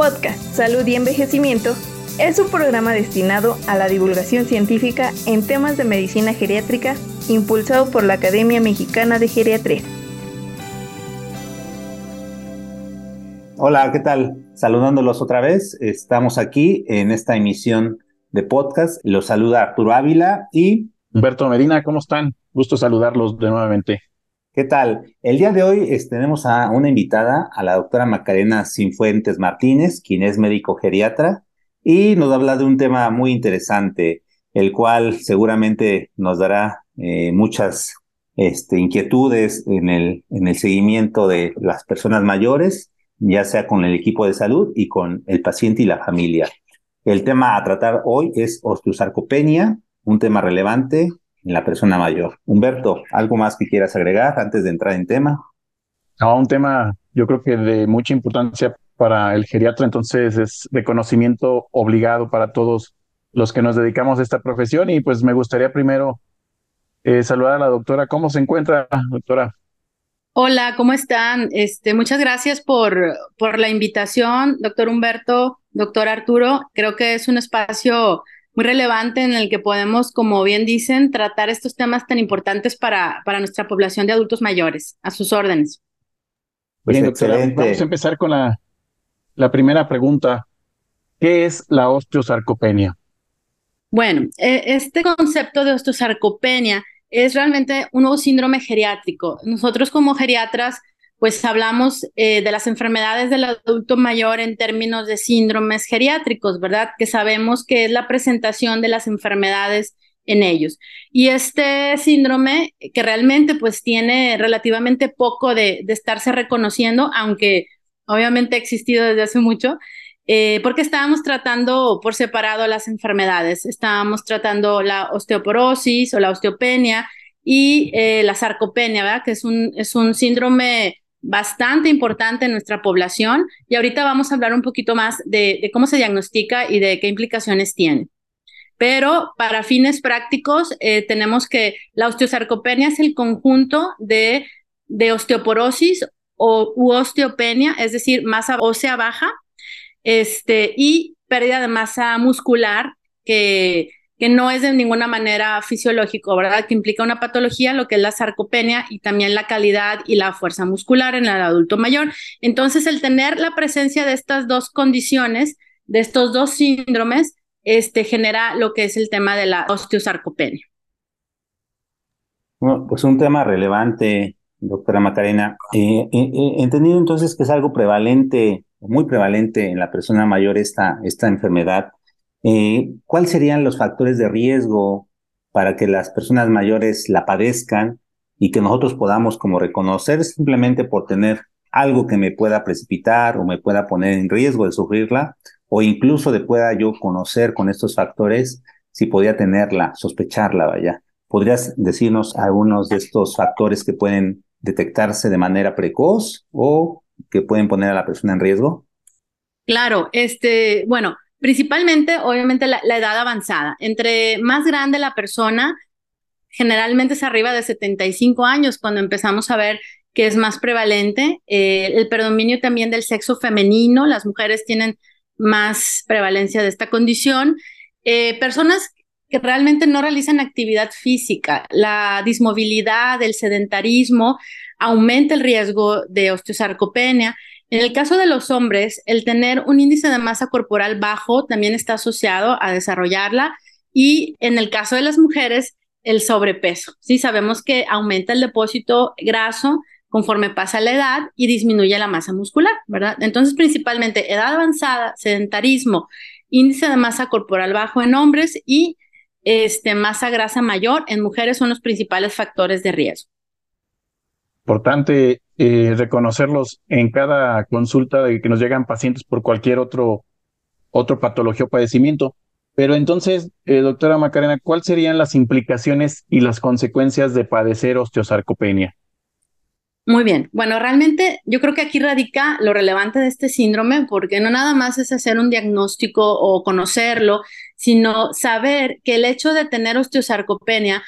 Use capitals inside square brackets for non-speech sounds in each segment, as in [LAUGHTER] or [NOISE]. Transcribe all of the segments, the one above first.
Podcast Salud y Envejecimiento es un programa destinado a la divulgación científica en temas de medicina geriátrica impulsado por la Academia Mexicana de Geriatría. Hola, ¿qué tal? Saludándolos otra vez. Estamos aquí en esta emisión de podcast. Los saluda Arturo Ávila y Humberto Medina. ¿Cómo están? Gusto saludarlos de nuevamente. ¿Qué tal? El día de hoy tenemos a una invitada, a la doctora Macarena Sinfuentes Martínez, quien es médico geriatra, y nos habla de un tema muy interesante, el cual seguramente nos dará eh, muchas este, inquietudes en el, en el seguimiento de las personas mayores ya sea con el equipo de salud y con el paciente y la familia. El tema a tratar hoy es osteosarcopenia, un tema relevante en la persona mayor. Humberto, ¿algo más que quieras agregar antes de entrar en tema? No, un tema yo creo que de mucha importancia para el geriatra, entonces es de conocimiento obligado para todos los que nos dedicamos a esta profesión y pues me gustaría primero eh, saludar a la doctora. ¿Cómo se encuentra, doctora? Hola, ¿cómo están? Este, muchas gracias por, por la invitación, doctor Humberto, doctor Arturo. Creo que es un espacio muy relevante en el que podemos, como bien dicen, tratar estos temas tan importantes para, para nuestra población de adultos mayores. A sus órdenes. Bien, doctora, vamos a empezar con la, la primera pregunta. ¿Qué es la osteosarcopenia? Bueno, e, este concepto de osteosarcopenia es realmente un nuevo síndrome geriátrico. Nosotros como geriatras, pues hablamos eh, de las enfermedades del adulto mayor en términos de síndromes geriátricos, ¿verdad? Que sabemos que es la presentación de las enfermedades en ellos. Y este síndrome, que realmente pues tiene relativamente poco de, estarse reconociendo, aunque obviamente ha existido desde hace mucho, eh, porque estábamos tratando por separado las enfermedades. Estábamos tratando la osteoporosis o la osteopenia y eh, la sarcopenia, ¿verdad? Que es un, es un síndrome bastante importante en nuestra población. Y ahorita vamos a hablar un poquito más de, cómo se diagnostica y de qué implicaciones tiene. Pero para fines prácticos, eh, tenemos que la osteosarcopenia es el conjunto de, de osteoporosis o u osteopenia, es decir, masa ósea baja, este, y pérdida de masa muscular que, que no es de ninguna manera fisiológico, ¿verdad? Que implica una patología, lo que es la sarcopenia y también la calidad y la fuerza muscular en el adulto mayor. Entonces, el tener la presencia de estas dos condiciones, de estos dos síndromes, este, genera lo que es el tema de la osteosarcopenia. Bueno, pues un tema relevante, doctora Macarena. Eh, eh, eh, entendido entonces que es algo prevalente muy prevalente en la persona mayor esta, esta enfermedad. Eh, ¿Cuáles serían los factores de riesgo para que las personas mayores la padezcan y que nosotros podamos como reconocer simplemente por tener algo que me pueda precipitar o me pueda poner en riesgo de sufrirla o incluso de pueda yo conocer con estos factores si podía tenerla, sospecharla, vaya. ¿Podrías decirnos algunos de estos factores que pueden detectarse de manera precoz o que pueden poner a la persona en riesgo? Claro, este, bueno, principalmente, obviamente, la, edad avanzada. Entre más grande la persona, generalmente es arriba de 75 años cuando empezamos a ver que es más prevalente. Eh, el predominio también del sexo femenino, las mujeres tienen más prevalencia de esta condición. Eh, personas que realmente no realizan actividad física, la dismovilidad, el sedentarismo, aumenta el riesgo de osteosarcopenia. En el caso de los hombres, el tener un índice de masa corporal bajo también está asociado a desarrollarla y en el caso de las mujeres, el sobrepeso. Sí, sabemos que aumenta el depósito graso conforme pasa la edad y disminuye la masa muscular, ¿verdad? Entonces, principalmente edad avanzada, sedentarismo, índice de masa corporal bajo en hombres y este, masa grasa mayor en mujeres son los principales factores de riesgo importante eh, reconocerlos en cada consulta de que nos llegan pacientes por cualquier otro, otro patología o padecimiento. Pero entonces, eh, doctora Macarena, ¿cuáles serían las implicaciones y las consecuencias de padecer osteosarcopenia? Muy bien. Bueno, realmente yo creo que aquí radica lo relevante de este síndrome, porque no nada más es hacer un diagnóstico o conocerlo, sino saber que el hecho de tener osteosarcopenia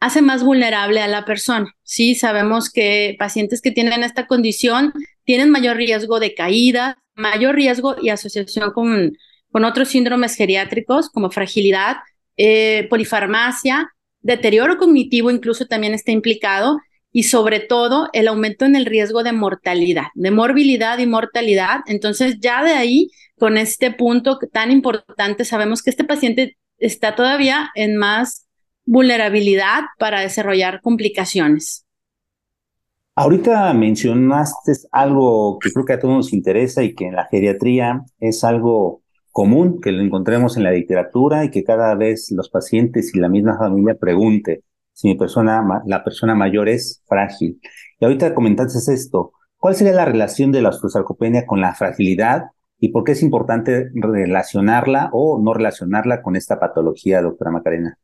hace más vulnerable a la persona. Sí, sabemos que pacientes que tienen esta condición tienen mayor riesgo de caída, mayor riesgo y asociación con, con otros síndromes geriátricos como fragilidad, eh, polifarmacia, deterioro cognitivo incluso también está implicado y sobre todo el aumento en el riesgo de mortalidad, de morbilidad y mortalidad. Entonces ya de ahí, con este punto tan importante, sabemos que este paciente está todavía en más vulnerabilidad para desarrollar complicaciones. Ahorita mencionaste algo que creo que a todos nos interesa y que en la geriatría es algo común, que lo encontremos en la literatura y que cada vez los pacientes y la misma familia pregunte si mi persona, la persona mayor es frágil. Y ahorita comentaste esto. ¿Cuál sería la relación de la osteosarcopenia con la fragilidad y por qué es importante relacionarla o no relacionarla con esta patología, doctora Macarena?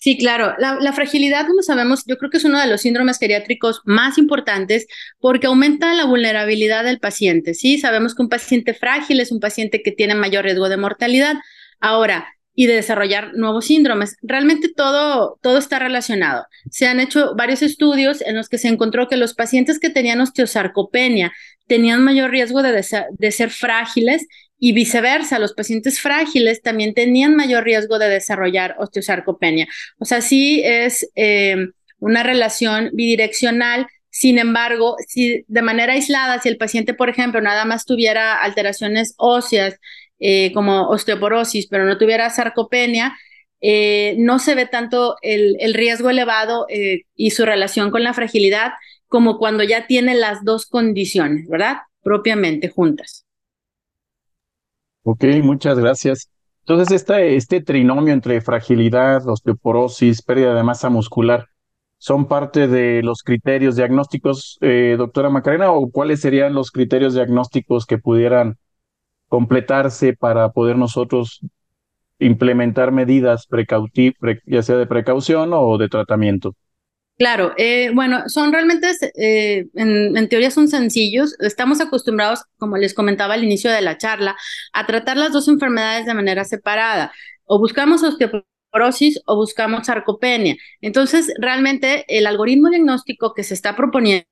Sí, claro. La, fragilidad, como sabemos, yo creo que es uno de los síndromes geriátricos más importantes porque aumenta la vulnerabilidad del paciente. Sí, sabemos que un paciente frágil es un paciente que tiene mayor riesgo de mortalidad. Ahora, y de desarrollar nuevos síndromes. Realmente todo, todo está relacionado. Se han hecho varios estudios en los que se encontró que los pacientes que tenían osteosarcopenia tenían mayor riesgo de, de ser frágiles y viceversa, los pacientes frágiles también tenían mayor riesgo de desarrollar osteosarcopenia. O sea, sí es eh, una relación bidireccional. Sin embargo, si de manera aislada, si el paciente, por ejemplo, nada más tuviera alteraciones óseas eh, como osteoporosis, pero no tuviera sarcopenia, eh, no se ve tanto el, riesgo elevado y su relación con la fragilidad como cuando ya tiene las dos condiciones, ¿verdad? Propiamente juntas. Ok, muchas gracias. Entonces, este, trinomio entre fragilidad, osteoporosis, pérdida de masa muscular, ¿son parte de los criterios diagnósticos, doctora Macarena, o cuáles serían los criterios diagnósticos que pudieran completarse para poder nosotros implementar medidas ya sea de precaución o de tratamiento. Claro, eh, bueno, son realmente, eh, en, teoría son sencillos. Estamos acostumbrados, como les comentaba al inicio de la charla, a tratar las dos enfermedades de manera separada. O buscamos osteoporosis o buscamos sarcopenia. Entonces, realmente el algoritmo diagnóstico que se está proponiendo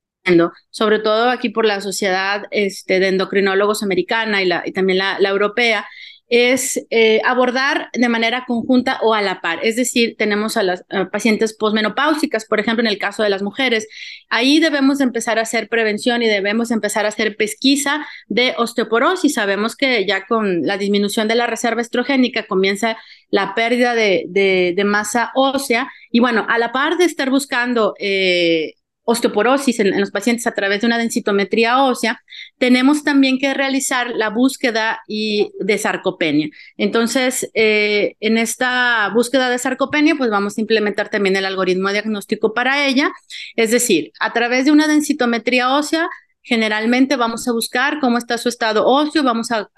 sobre todo aquí por la Sociedad este, de Endocrinólogos Americana y, la, y también la, la europea, es eh, abordar de manera conjunta o a la par. Es decir, tenemos a las pacientes posmenopáusicas, por ejemplo, en el caso de las mujeres. Ahí debemos empezar a hacer prevención y debemos empezar a hacer pesquisa de osteoporosis. Sabemos que ya con la disminución de la reserva estrogénica comienza la pérdida de, de, masa ósea. Y bueno, a la par de estar buscando eh, osteoporosis en, los pacientes a través de una densitometría ósea, tenemos también que realizar la búsqueda y de sarcopenia. Entonces, eh, en esta búsqueda de sarcopenia, pues vamos a implementar también el algoritmo diagnóstico para ella, es decir, a través de una densitometría ósea, Generalmente vamos a buscar cómo está su estado óseo, vamos a,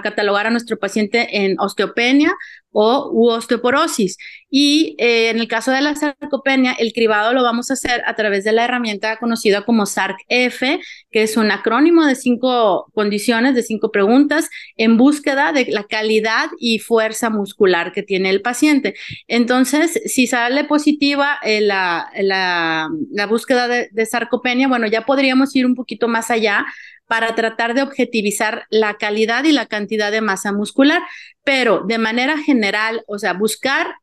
catalogar a nuestro paciente en osteopenia o u osteoporosis. Y eh, en el caso de la sarcopenia, el cribado lo vamos a hacer a través de la herramienta conocida como SARC-F, que es un acrónimo de cinco condiciones, de cinco preguntas, en búsqueda de la calidad y fuerza muscular que tiene el paciente. Entonces, si sale positiva eh, la, la, la, búsqueda de, de sarcopenia, bueno, ya podríamos ir un poquito más allá para tratar de objetivizar la calidad y la cantidad de masa muscular, pero de manera general, o sea, buscar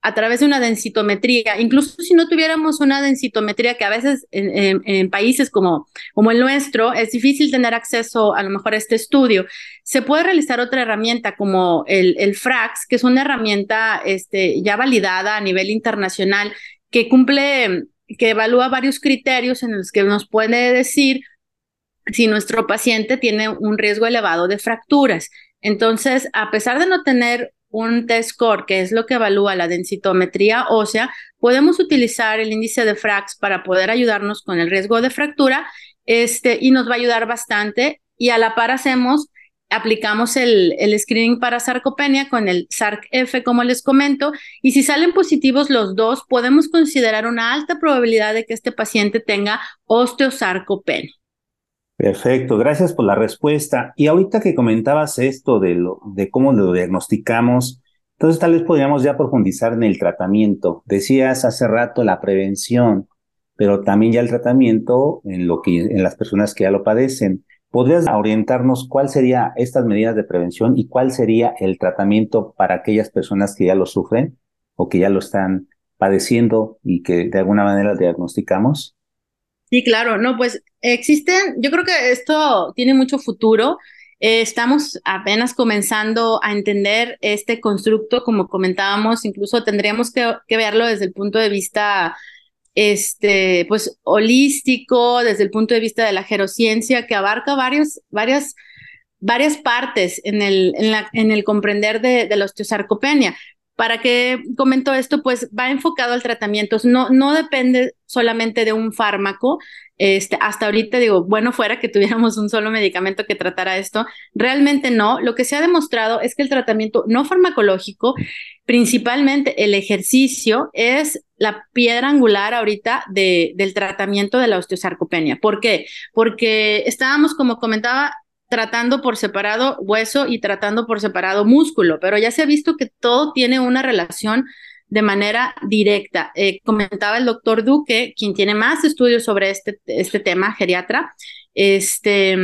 a través de una densitometría, incluso si no tuviéramos una densitometría que a veces en, países como, como el nuestro es difícil tener acceso a lo mejor a este estudio, se puede realizar otra herramienta como el, el FRAX, que es una herramienta este, ya validada a nivel internacional que cumple, que evalúa varios criterios en los que nos puede decir si nuestro paciente tiene un riesgo elevado de fracturas. Entonces, a pesar de no tener un test score, que es lo que evalúa la densitometría ósea, podemos utilizar el índice de FRAX para poder ayudarnos con el riesgo de fractura este, y nos va a ayudar bastante. Y a la par hacemos, aplicamos el, el screening para sarcopenia con el SARC-F, como les comento, y si salen positivos los dos, podemos considerar una alta probabilidad de que este paciente tenga osteosarcopenia. Perfecto, gracias por la respuesta. Y ahorita que comentabas esto de, lo, de cómo lo diagnosticamos, entonces tal vez podríamos ya profundizar en el tratamiento. Decías hace rato la prevención, pero también ya el tratamiento en, lo que, en las personas que ya lo padecen. ¿podrías orientarnos cuál sería estas medidas de prevención y cuál sería el tratamiento para aquellas personas que ya lo sufren o que ya lo están padeciendo y que de alguna manera diagnosticamos? Sí, claro, no, pues existen, yo creo que esto tiene mucho futuro. Eh, estamos apenas comenzando a entender este constructo, como comentábamos, incluso tendríamos que, que, verlo desde el punto de vista, este, pues, holístico, desde el punto de vista de la gerociencia, que abarca varios, varias, varias partes en el, en, la, en el comprender de, de la osteosarcopenia. ¿Para qué comento esto? Pues va enfocado al tratamiento, no, no depende solamente de un fármaco. Este, hasta ahorita digo, bueno, fuera que tuviéramos un solo medicamento que tratara esto, realmente no. Lo que se ha demostrado es que el tratamiento no farmacológico, principalmente el ejercicio, es la piedra angular ahorita de, del tratamiento de la osteosarcopenia. ¿Por qué? Porque estábamos, como comentaba, tratando por separado hueso y tratando por separado músculo, pero ya se ha visto que todo tiene una relación de manera directa. Eh, comentaba el doctor Duque, quien tiene más estudios sobre este, este tema, geriatra, este,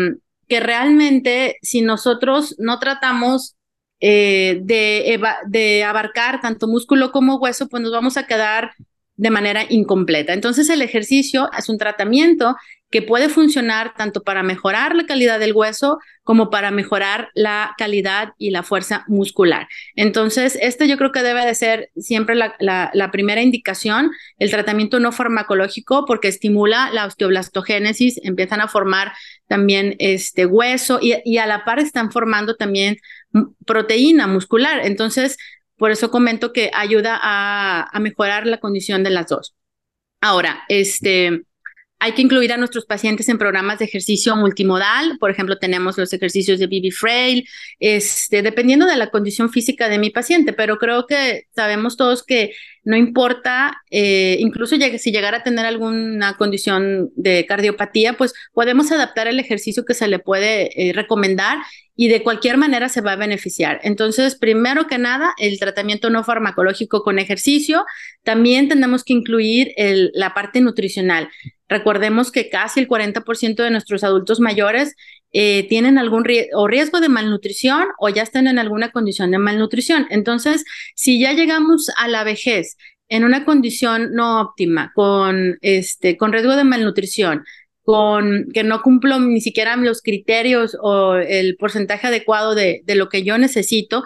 que realmente si nosotros no tratamos eh, de, de abarcar tanto músculo como hueso, pues nos vamos a quedar de manera incompleta. Entonces el ejercicio es un tratamiento que puede funcionar tanto para mejorar la calidad del hueso como para mejorar la calidad y la fuerza muscular. Entonces, este yo creo que debe de ser siempre la, la, primera indicación, el tratamiento no farmacológico, porque estimula la osteoblastogénesis, empiezan a formar también este hueso y, y a la par están formando también proteína muscular. Entonces, por eso comento que ayuda a, a mejorar la condición de las dos. Ahora, este, hay que incluir a nuestros pacientes en programas de ejercicio multimodal. Por ejemplo, tenemos los ejercicios de Bibi Frail, este, dependiendo de la condición física de mi paciente, pero creo que sabemos todos que no importa, eh, incluso si llegara a tener alguna condición de cardiopatía, pues podemos adaptar el ejercicio que se le puede eh, recomendar y de cualquier manera se va a beneficiar. Entonces, primero que nada, el tratamiento no farmacológico con ejercicio. También tenemos que incluir la parte nutricional. Recordemos que casi el 40% de nuestros adultos mayores eh, tienen algún o riesgo de malnutrición o ya están en alguna condición de malnutrición. Entonces, si ya llegamos a la vejez en una condición no óptima, con, este, con riesgo de malnutrición, con que no cumplo ni siquiera los criterios o el porcentaje adecuado de, de lo que yo necesito,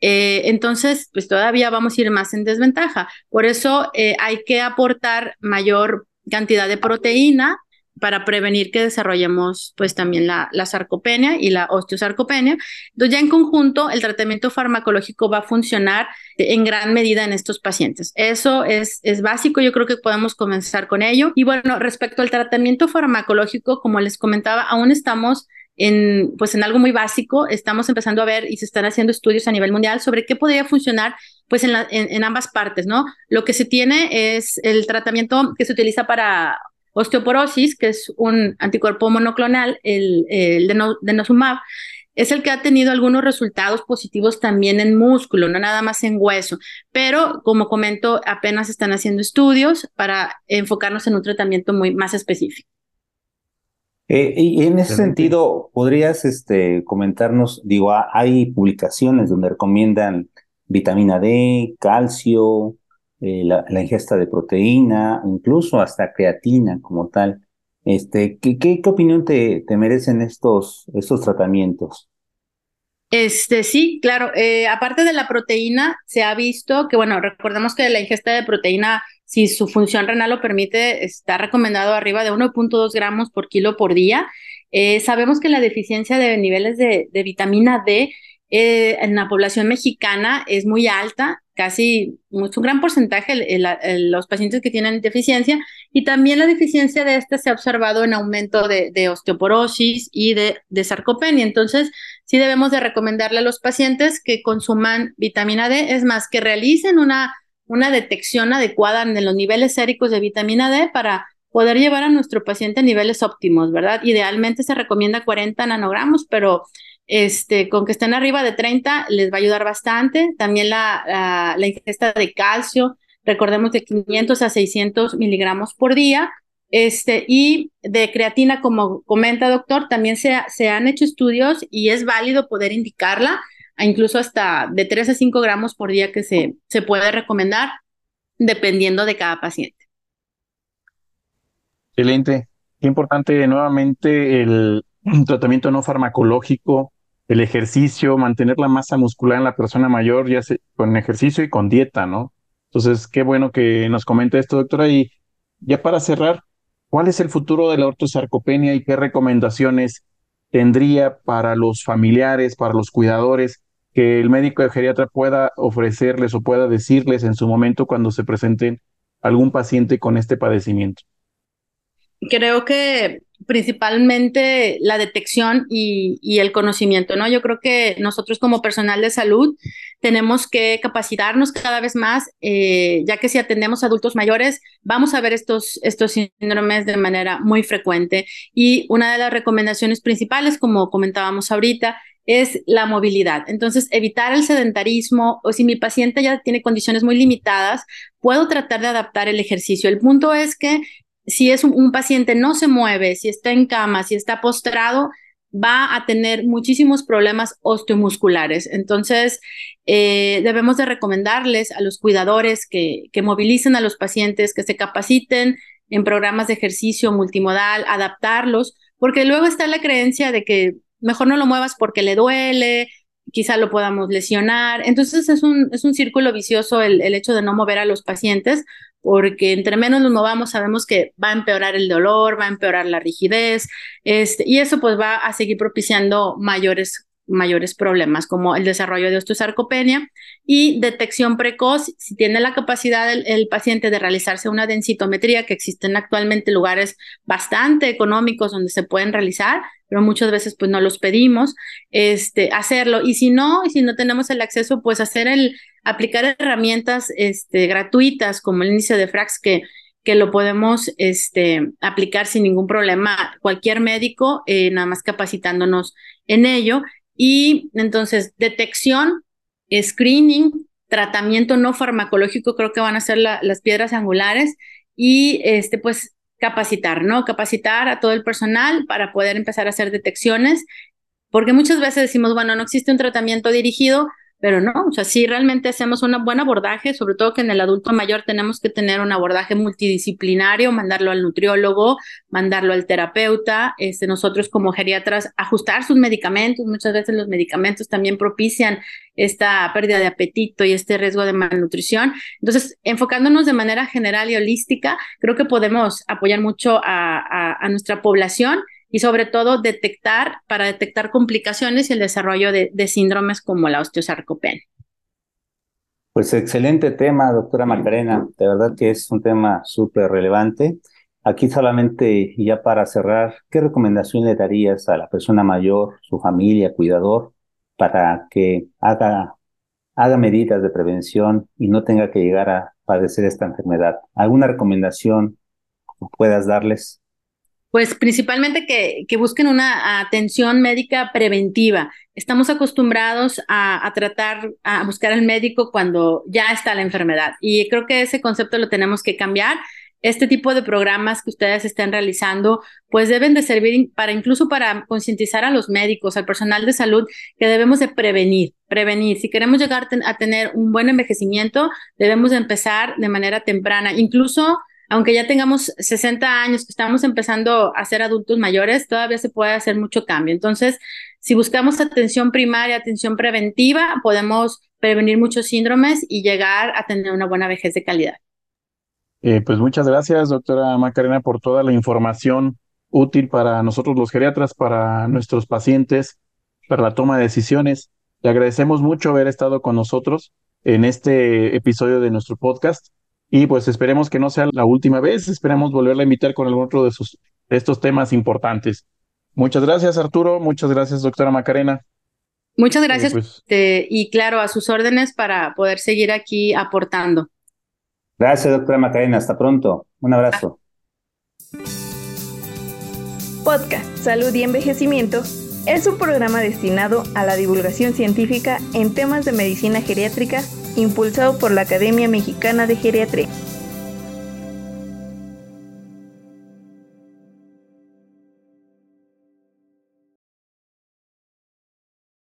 eh, entonces, pues todavía vamos a ir más en desventaja. Por eso eh, hay que aportar mayor cantidad de proteína para prevenir que desarrollemos pues también la, sarcopenia y la osteosarcopenia. Entonces ya en conjunto el tratamiento farmacológico va a funcionar en gran medida en estos pacientes. Eso es, es básico, yo creo que podemos comenzar con ello. Y bueno, respecto al tratamiento farmacológico, como les comentaba, aún estamos en, pues en algo muy básico, estamos empezando a ver y se están haciendo estudios a nivel mundial sobre qué podría funcionar pues en, en, en ambas partes, ¿no? Lo que se tiene es el tratamiento que se utiliza para osteoporosis, que es un anticuerpo monoclonal, el, el denosumab, es el que ha tenido algunos resultados positivos también en músculo, no nada más en hueso. Pero, como comento, apenas están haciendo estudios para enfocarnos en un tratamiento muy más específico. Eh, y en ese sentido, ¿podrías este, comentarnos, digo, hay publicaciones donde recomiendan vitamina D, calcio, eh, la, ingesta de proteína, incluso hasta creatina como tal. Este, ¿qué, qué, qué opinión te, te, merecen estos, estos tratamientos? Este, sí, claro. Eh, aparte de la proteína, se ha visto que, bueno, recordemos que la ingesta de proteína, si su función renal lo permite, está recomendado arriba de 1.2 gramos por kilo por día. Eh, sabemos que la deficiencia de niveles de, vitamina D eh, en la población mexicana es muy alta, casi un gran porcentaje los pacientes que tienen deficiencia y también la deficiencia de esta se ha observado en aumento de, osteoporosis y de, de, sarcopenia. Entonces, sí debemos de recomendarle a los pacientes que consuman vitamina D, es más, que realicen una, una detección adecuada en los niveles séricos de vitamina D para poder llevar a nuestro paciente a niveles óptimos, ¿verdad? Idealmente se recomienda 40 nanogramos, pero este, con que estén arriba de 30 les va a ayudar bastante. También la, la, ingesta de calcio, recordemos de 500 a 600 miligramos por día. Este, y de creatina, como comenta doctor, también se, se han hecho estudios y es válido poder indicarla, incluso hasta de 3 a 5 gramos por día que se, se puede recomendar, dependiendo de cada paciente. Excelente. Qué importante nuevamente el [CLEARS THROAT] tratamiento no farmacológico, el ejercicio, mantener la masa muscular en la persona mayor, ya sea con ejercicio y con dieta, ¿no? Entonces, qué bueno que nos comente esto, doctora. Y ya para cerrar, ¿cuál es el futuro de la ortosarcopenia y qué recomendaciones tendría para los familiares, para los cuidadores, que el médico de geriatra pueda ofrecerles o pueda decirles en su momento cuando se presenten algún paciente con este padecimiento? Creo que principalmente la detección y, el conocimiento, ¿no? Yo creo que nosotros como personal de salud tenemos que capacitarnos cada vez más, eh, ya que si atendemos a adultos mayores, vamos a ver estos, estos síndromes de manera muy frecuente. Y una de las recomendaciones principales, como comentábamos ahorita, es la movilidad. Entonces, evitar el sedentarismo o si mi paciente ya tiene condiciones muy limitadas, puedo tratar de adaptar el ejercicio. El punto es que si es un, paciente no se mueve, si está en cama, si está postrado, va a tener muchísimos problemas osteomusculares. Entonces, eh, debemos de recomendarles a los cuidadores que, que movilicen a los pacientes, que se capaciten en programas de ejercicio multimodal, adaptarlos, porque luego está la creencia de que mejor no lo muevas porque le duele, quizá lo podamos lesionar. Entonces es un, es un círculo vicioso el, el, hecho de no mover a los pacientes, porque entre menos nos movamos sabemos que va a empeorar el dolor, va a empeorar la rigidez, este, y eso pues va a seguir propiciando mayores mayores problemas como el desarrollo de osteosarcopenia y detección precoz, si tiene la capacidad el, paciente de realizarse una densitometría, que existen actualmente lugares bastante económicos donde se pueden realizar, pero muchas veces pues no los pedimos, este, hacerlo. Y si no, y si no tenemos el acceso, pues hacer el, aplicar herramientas este, gratuitas como el índice de Frax que que lo podemos este, aplicar sin ningún problema cualquier médico, eh, nada más capacitándonos en ello. Y entonces, detección, screening, tratamiento no farmacológico, creo que van a ser las piedras angulares y este, pues capacitar, ¿no? Capacitar a todo el personal para poder empezar a hacer detecciones, porque muchas veces decimos, bueno, no existe un tratamiento dirigido, pero no, o sea, si realmente hacemos un buen abordaje, sobre todo que en el adulto mayor tenemos que tener un abordaje multidisciplinario, mandarlo al nutriólogo, mandarlo al terapeuta, este, nosotros como geriatras ajustar sus medicamentos, muchas veces los medicamentos también propician esta pérdida de apetito y este riesgo de malnutrición. Entonces, enfocándonos de manera general y holística, creo que podemos apoyar mucho a, a nuestra población y sobre todo detectar para detectar complicaciones y el desarrollo de, síndromes como la osteosarcopenia. Pues excelente tema, doctora Macarena. De verdad que es un tema súper relevante. Aquí solamente, ya para cerrar, ¿qué recomendación le darías a la persona mayor, su familia, cuidador, para que haga, haga medidas de prevención y no tenga que llegar a padecer esta enfermedad? ¿Alguna recomendación puedas darles? Pues principalmente que, que, busquen una atención médica preventiva. Estamos acostumbrados a, a, tratar, a buscar al médico cuando ya está la enfermedad y creo que ese concepto lo tenemos que cambiar. Este tipo de programas que ustedes estén realizando, pues deben de servir para incluso para concientizar a los médicos, al personal de salud, que debemos de prevenir, prevenir. Si queremos llegar a tener un buen envejecimiento, debemos de empezar de manera temprana, incluso aunque ya tengamos 60 años, que estamos empezando a ser adultos mayores, todavía se puede hacer mucho cambio. Entonces, si buscamos atención primaria, atención preventiva, podemos prevenir muchos síndromes y llegar a tener una buena vejez de calidad. Eh, pues muchas gracias, doctora Macarena, por toda la información útil para nosotros los geriatras, para nuestros pacientes, para la toma de decisiones. Le agradecemos mucho haber estado con nosotros en este episodio de nuestro podcast y pues esperemos que no sea la última vez, esperemos volverla a invitar con algún otro de, sus, estos temas importantes. Muchas gracias, Arturo. Muchas gracias, doctora Macarena. Muchas gracias. Pues y claro, a sus órdenes para poder seguir aquí aportando. Gracias, doctora Macarena. Hasta pronto. Un abrazo. Podcast Salud y Envejecimiento es un programa destinado a la divulgación científica en temas de medicina geriátrica impulsado por la Academia Mexicana de Geriatría.